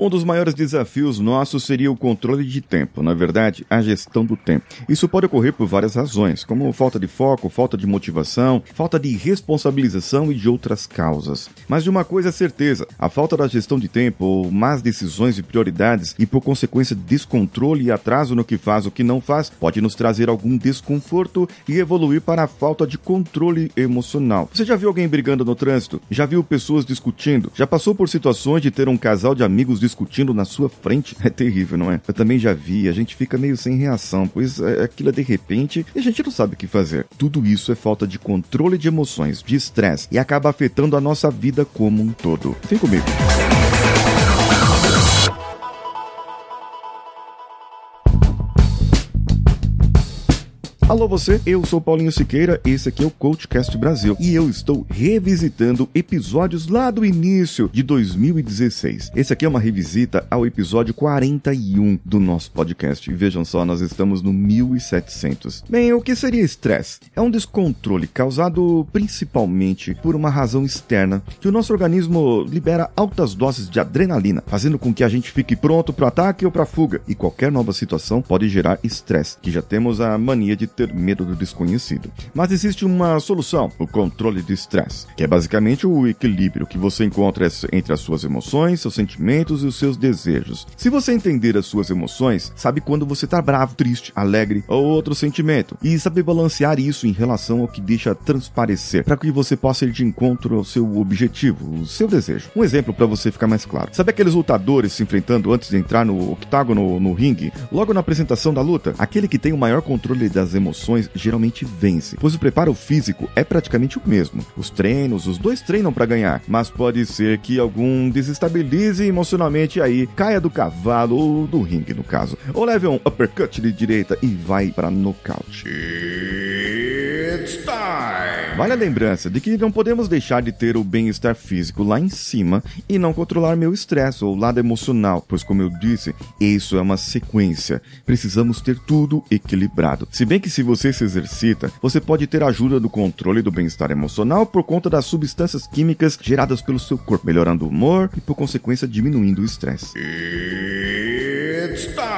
Um dos maiores desafios nossos seria o controle de tempo, na verdade, a gestão do tempo. Isso pode ocorrer por várias razões, como falta de foco, falta de motivação, falta de responsabilização e de outras causas. Mas de uma coisa é certeza, a falta da gestão de tempo, ou más decisões e prioridades e por consequência descontrole e atraso no que faz ou que não faz, pode nos trazer algum desconforto e evoluir para a falta de controle emocional. Você já viu alguém brigando no trânsito? Já viu pessoas discutindo? Já passou por situações de ter um casal de amigos discutindo na sua frente? É terrível, não é? Eu também já vi, a gente fica meio sem reação, pois é, aquilo é de repente e a gente não sabe o que fazer. Tudo isso é falta de controle de emoções, de estresse e acaba afetando a nossa vida como um todo. Vem comigo. Alô você, eu sou Paulinho Siqueira, esse aqui é o CoachCast Brasil e eu estou revisitando episódios lá do início de 2016. Esse aqui é uma revisita ao episódio 41 do nosso podcast e vejam só, nós estamos no 1700. Bem, o que seria estresse? É um descontrole causado principalmente por uma razão externa, que o nosso organismo libera altas doses de adrenalina, fazendo com que a gente fique pronto para o ataque ou para a fuga, e qualquer nova situação pode gerar estresse, que já temos a mania de ter medo do desconhecido. Mas existe uma solução, o controle de estresse, que é basicamente o equilíbrio que você encontra entre as suas emoções, seus sentimentos e os seus desejos. Se você entender as suas emoções, sabe quando você está bravo, triste, alegre ou outro sentimento, e saber balancear isso em relação ao que deixa transparecer, para que você possa ir de encontro ao seu objetivo, o seu desejo. Um exemplo para você ficar mais claro. Sabe aqueles lutadores se enfrentando antes de entrar no octágono no ringue, logo na apresentação da luta? Aquele que tem o maior controle das emoções emoções geralmente vence, pois o preparo físico é praticamente o mesmo. Os treinos, os dois treinam para ganhar, mas pode ser que algum desestabilize emocionalmente aí, caia do cavalo ou do ringue no caso, ou leve um uppercut de direita e vai para nocaute. It's time! Vale a lembrança de que não podemos deixar de ter o bem-estar físico lá em cima e não controlar meu estresse ou lado emocional, pois como eu disse, isso é uma sequência. Precisamos ter tudo equilibrado. Se bem que se você se exercita, você pode ter ajuda do controle do bem-estar emocional por conta das substâncias químicas geradas pelo seu corpo, melhorando o humor e por consequência diminuindo o estresse. It's time!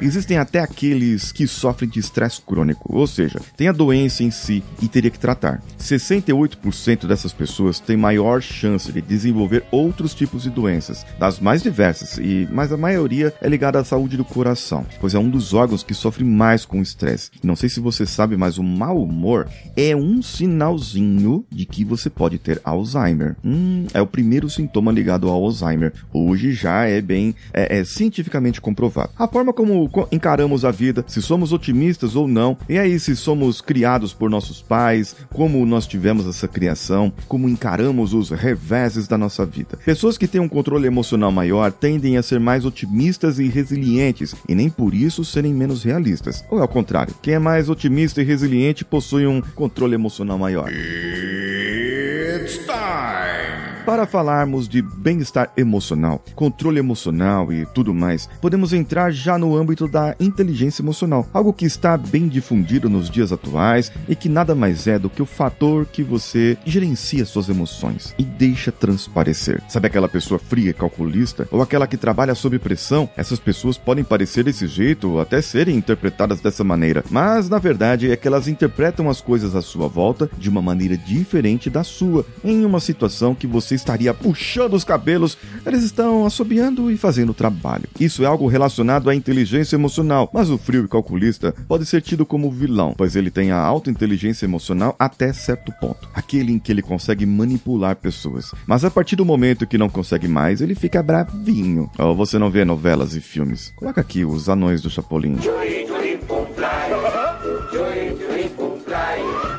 Existem até aqueles que sofrem de estresse crônico, ou seja, tem a doença em si e teria que tratar. 68% dessas pessoas têm maior chance de desenvolver outros tipos de doenças, das mais diversas, e mas a maioria é ligada à saúde do coração, pois é um dos órgãos que sofre mais com estresse. Não sei se você sabe, mas o mau humor é um sinalzinho de que você pode ter Alzheimer. Hum, é o primeiro sintoma ligado ao Alzheimer. Hoje já é bem é, é cientificamente comprovado. A forma como encaramos a vida, se somos otimistas ou não, e aí se somos criados por nossos pais, como nós tivemos essa criação, como encaramos os reveses da nossa vida. Pessoas que têm um controle emocional maior tendem a ser mais otimistas e resilientes, e nem por isso serem menos realistas. Ou é ao contrário, quem é mais otimista e resiliente possui um controle emocional maior. It's time! Para falarmos de bem-estar emocional, controle emocional e tudo mais, podemos entrar já no âmbito da inteligência emocional, algo que está bem difundido nos dias atuais e que nada mais é do que o fator que você gerencia suas emoções e deixa transparecer. Sabe aquela pessoa fria e calculista ou aquela que trabalha sob pressão? Essas pessoas podem parecer desse jeito ou até serem interpretadas dessa maneira, mas na verdade é que elas interpretam as coisas à sua volta de uma maneira diferente da sua, em uma situação que você estaria puxando os cabelos, eles estão assobiando e fazendo trabalho. Isso é algo relacionado à inteligência emocional, mas o frio e calculista pode ser tido como vilão, pois ele tem a alta inteligência emocional até certo ponto, aquele em que ele consegue manipular pessoas. Mas a partir do momento que não consegue mais, ele fica bravinho. Ou oh, você não vê novelas e filmes. Coloca aqui os anões do Chapolin.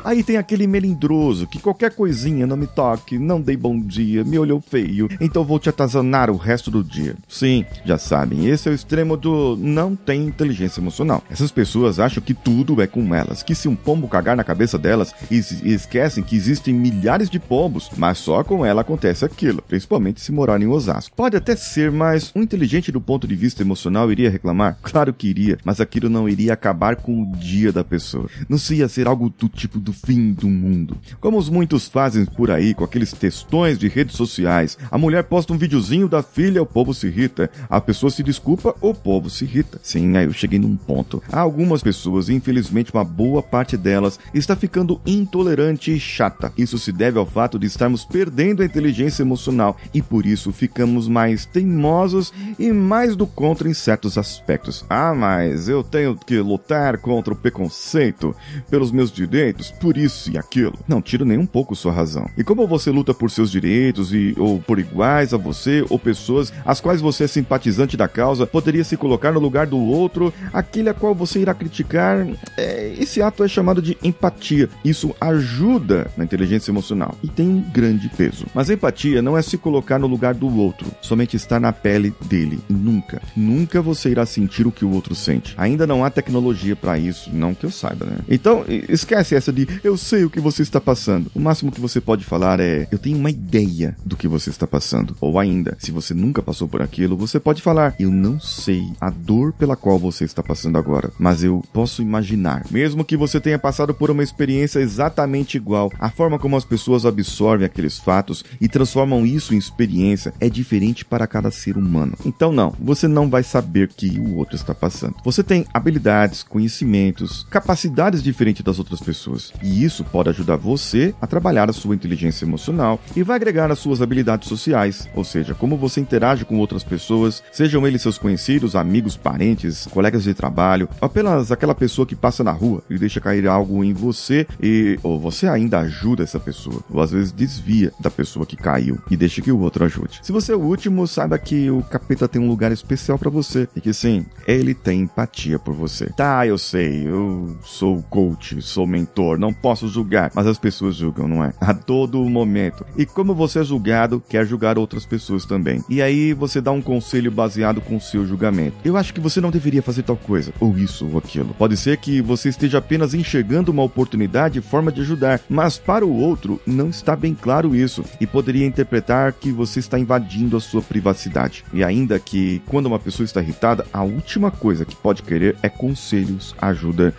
Aí tem aquele melindroso que qualquer coisinha não me toque, não dei bom dia, me olhou feio, então vou te atazanar o resto do dia. Sim, já sabem, esse é o extremo do não tem inteligência emocional. Essas pessoas acham que tudo é com elas, que se um pombo cagar na cabeça delas esquecem que existem milhares de pombos, mas só com ela acontece aquilo, principalmente se morar em Osasco. Pode até ser, mas um inteligente do ponto de vista emocional iria reclamar? Claro que iria, mas aquilo não iria acabar com o dia da pessoa. Não se ia ser algo do tipo do fim do mundo. Como os muitos fazem por aí com aqueles textões de redes sociais, a mulher posta um videozinho da filha, o povo se irrita. A pessoa se desculpa, o povo se irrita. Sim, aí eu cheguei num ponto. Há algumas pessoas, infelizmente uma boa parte delas, está ficando intolerante e chata. Isso se deve ao fato de estarmos perdendo a inteligência emocional e por isso ficamos mais teimosos e mais do contra em certos aspectos. Ah, mas eu tenho que lutar contra o preconceito pelos meus direitos, por isso e aquilo. Não tiro nem um pouco sua razão. E como você luta por seus direitos e ou por iguais a você ou pessoas às quais você é simpatizante da causa, poderia se colocar no lugar do outro, aquele a qual você irá criticar. É, esse ato é chamado de empatia. Isso ajuda na inteligência emocional e tem um grande peso. Mas empatia não é se colocar no lugar do outro, somente estar na pele dele. Nunca, nunca você irá sentir o que o outro sente. Ainda não há tecnologia para isso, não que eu saiba, né? Então, esquece essa de eu sei o que você está passando. O máximo que você pode falar é eu tenho uma ideia do que você está passando. Ou ainda, se você nunca passou por aquilo, você pode falar eu não sei a dor pela qual você está passando agora, mas eu posso imaginar. Mesmo que você tenha passado por uma experiência exatamente igual, a forma como as pessoas absorvem aqueles fatos e transformam isso em experiência é diferente para cada ser humano. Então não, você não vai saber que o outro está passando. Você tem habilidades, conhecimentos, capacidades diferentes das outras pessoas. E isso pode ajudar você a trabalhar a sua inteligência emocional e vai agregar as suas habilidades sociais, ou seja, como você interage com outras pessoas, sejam eles seus conhecidos, amigos, parentes, colegas de trabalho, apenas aquela pessoa que passa na rua e deixa cair algo em você e ou você ainda ajuda essa pessoa, ou às vezes desvia da pessoa que caiu e deixa que o outro ajude. Se você é o último, saiba que o capeta tem um lugar especial para você e que sim, ele tem empatia por você. Tá, eu sei, eu sou coach, sou mentor, não posso julgar, mas as pessoas julgam, não é? A todo momento. E como você é julgado, quer julgar outras pessoas também. E aí você dá um conselho baseado com o seu julgamento. Eu acho que você não deveria fazer tal coisa, ou isso ou aquilo. Pode ser que você esteja apenas enxergando uma oportunidade e forma de ajudar, mas para o outro não está bem claro isso e poderia interpretar que você está invadindo a sua privacidade. E ainda que quando uma pessoa está irritada, a última coisa que pode querer é conselhos, ajuda.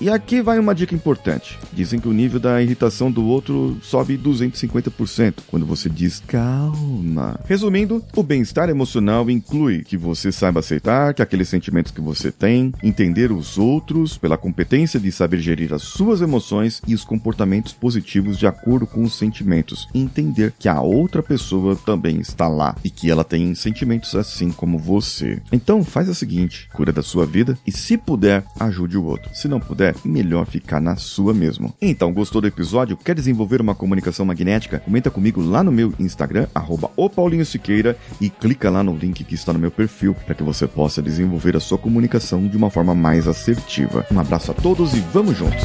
E aqui vai uma dica importante. Dizem que o nível da irritação do outro sobe 250% quando você diz calma. Resumindo, o bem-estar emocional inclui que você saiba aceitar que aqueles sentimentos que você tem, entender os outros pela competência de saber gerir as suas emoções e os comportamentos positivos de acordo com os sentimentos, entender que a outra pessoa também está lá e que ela tem sentimentos assim como você. Então faz o seguinte, cura da sua vida e se puder, ajude o outro. Se não puder, melhor ficar na sua mesmo. Então, gostou do episódio? Quer desenvolver uma comunicação magnética? Comenta comigo lá no meu Instagram, arroba Siqueira, e clica lá no link que está no meu perfil para que você possa desenvolver a sua comunicação de uma forma mais assertiva. Um abraço a todos e vamos juntos!